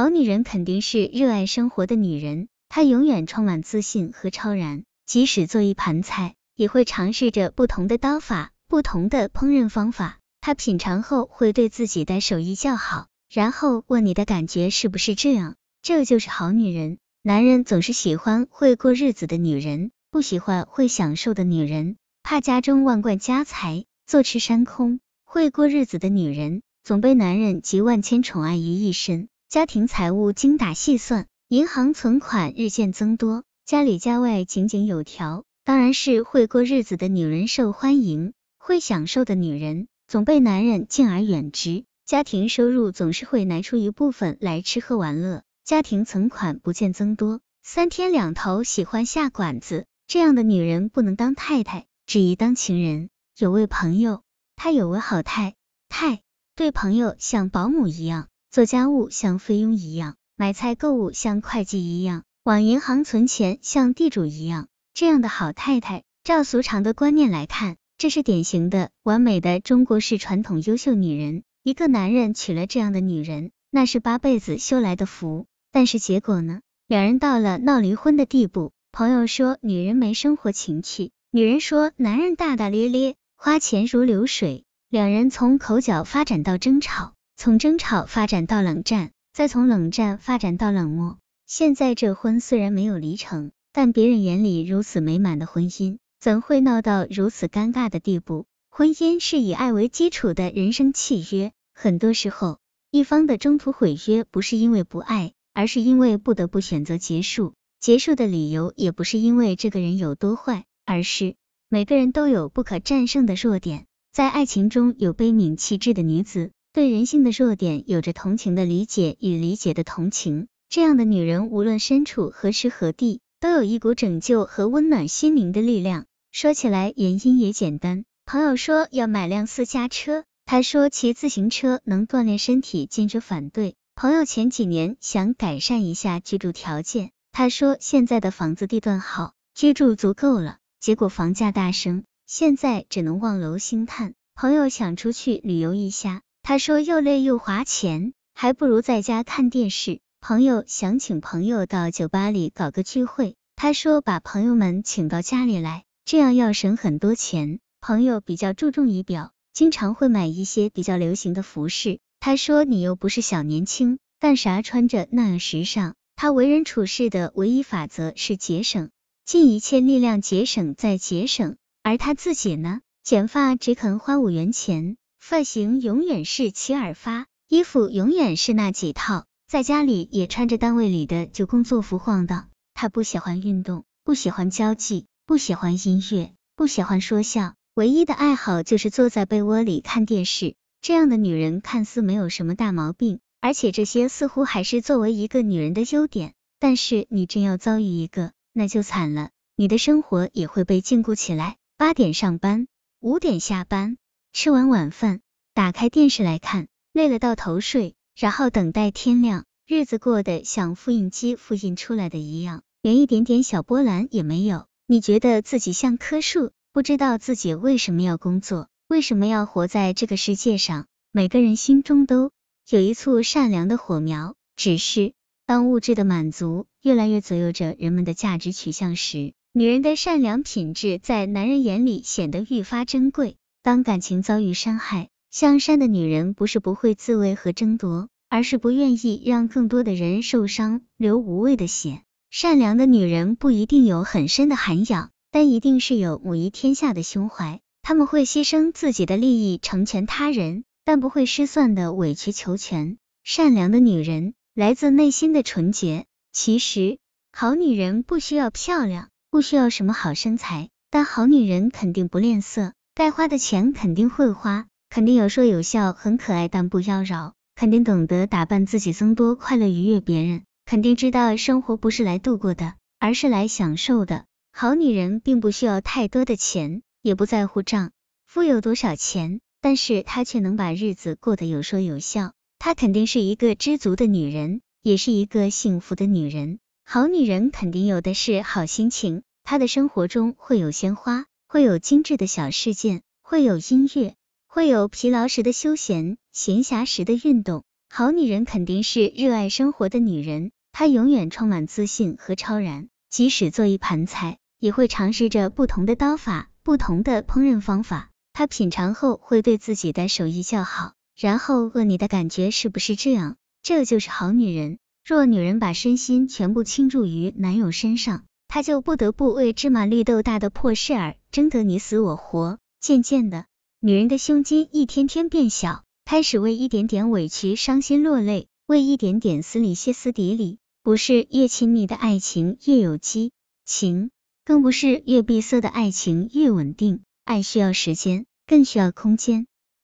好女人肯定是热爱生活的女人，她永远充满自信和超然，即使做一盘菜，也会尝试着不同的刀法、不同的烹饪方法。她品尝后会对自己的手艺叫好，然后问你的感觉是不是这样？这就是好女人。男人总是喜欢会过日子的女人，不喜欢会享受的女人，怕家中万贯家财坐吃山空。会过日子的女人，总被男人集万千宠爱于一身。家庭财务精打细算，银行存款日渐增多，家里家外井井有条，当然是会过日子的女人受欢迎。会享受的女人总被男人敬而远之，家庭收入总是会拿出一部分来吃喝玩乐，家庭存款不见增多。三天两头喜欢下馆子，这样的女人不能当太太，只宜当情人。有位朋友，她有位好太太，对朋友像保姆一样。做家务像菲佣一样，买菜购物像会计一样，往银行存钱像地主一样。这样的好太太，照俗常的观念来看，这是典型的完美的中国式传统优秀女人。一个男人娶了这样的女人，那是八辈子修来的福。但是结果呢？两人到了闹离婚的地步。朋友说女人没生活情趣，女人说男人大大咧咧，花钱如流水。两人从口角发展到争吵。从争吵发展到冷战，再从冷战发展到冷漠。现在这婚虽然没有离成，但别人眼里如此美满的婚姻，怎会闹到如此尴尬的地步？婚姻是以爱为基础的人生契约，很多时候，一方的中途毁约不是因为不爱，而是因为不得不选择结束。结束的理由也不是因为这个人有多坏，而是每个人都有不可战胜的弱点。在爱情中有悲悯气质的女子。对人性的弱点有着同情的理解与理解的同情，这样的女人无论身处何时何地，都有一股拯救和温暖心灵的力量。说起来原因也简单，朋友说要买辆私家车，他说骑自行车能锻炼身体，坚决反对。朋友前几年想改善一下居住条件，他说现在的房子地段好，居住足够了，结果房价大升，现在只能望楼兴叹。朋友想出去旅游一下。他说又累又花钱，还不如在家看电视。朋友想请朋友到酒吧里搞个聚会，他说把朋友们请到家里来，这样要省很多钱。朋友比较注重仪表，经常会买一些比较流行的服饰。他说你又不是小年轻，干啥穿着那样时尚？他为人处事的唯一法则是节省，尽一切力量节省再节省。而他自己呢，剪发只肯花五元钱。发型永远是齐耳发，衣服永远是那几套，在家里也穿着单位里的旧工作服晃荡。他不喜欢运动，不喜欢交际，不喜欢音乐，不喜欢说笑，唯一的爱好就是坐在被窝里看电视。这样的女人看似没有什么大毛病，而且这些似乎还是作为一个女人的优点。但是你真要遭遇一个，那就惨了，你的生活也会被禁锢起来。八点上班，五点下班。吃完晚饭，打开电视来看，累了到头睡，然后等待天亮，日子过得像复印机复印出来的一样，连一点点小波澜也没有。你觉得自己像棵树，不知道自己为什么要工作，为什么要活在这个世界上。每个人心中都有一簇善良的火苗，只是当物质的满足越来越左右着人们的价值取向时，女人的善良品质在男人眼里显得愈发珍贵。当感情遭遇伤害，向善的女人不是不会自卫和争夺，而是不愿意让更多的人受伤，流无谓的血。善良的女人不一定有很深的涵养，但一定是有母仪天下的胸怀。他们会牺牲自己的利益成全他人，但不会失算的委曲求全。善良的女人来自内心的纯洁。其实，好女人不需要漂亮，不需要什么好身材，但好女人肯定不吝啬。该花的钱肯定会花，肯定有说有笑，很可爱，但不妖娆。肯定懂得打扮自己，增多快乐，愉悦别人。肯定知道生活不是来度过的，而是来享受的。好女人并不需要太多的钱，也不在乎丈夫有多少钱，但是她却能把日子过得有说有笑。她肯定是一个知足的女人，也是一个幸福的女人。好女人肯定有的是好心情，她的生活中会有鲜花。会有精致的小事件，会有音乐，会有疲劳时的休闲，闲暇时的运动。好女人肯定是热爱生活的女人，她永远充满自信和超然，即使做一盘菜，也会尝试着不同的刀法、不同的烹饪方法。她品尝后会对自己的手艺叫好，然后问你的感觉是不是这样？这就是好女人。若女人把身心全部倾注于男友身上，他就不得不为芝麻绿豆大的破事儿争得你死我活。渐渐的，女人的胸襟一天天变小，开始为一点点委屈伤心落泪，为一点点撕理歇斯底里。不是越亲密的爱情越有激情，更不是越闭塞的爱情越稳定。爱需要时间，更需要空间。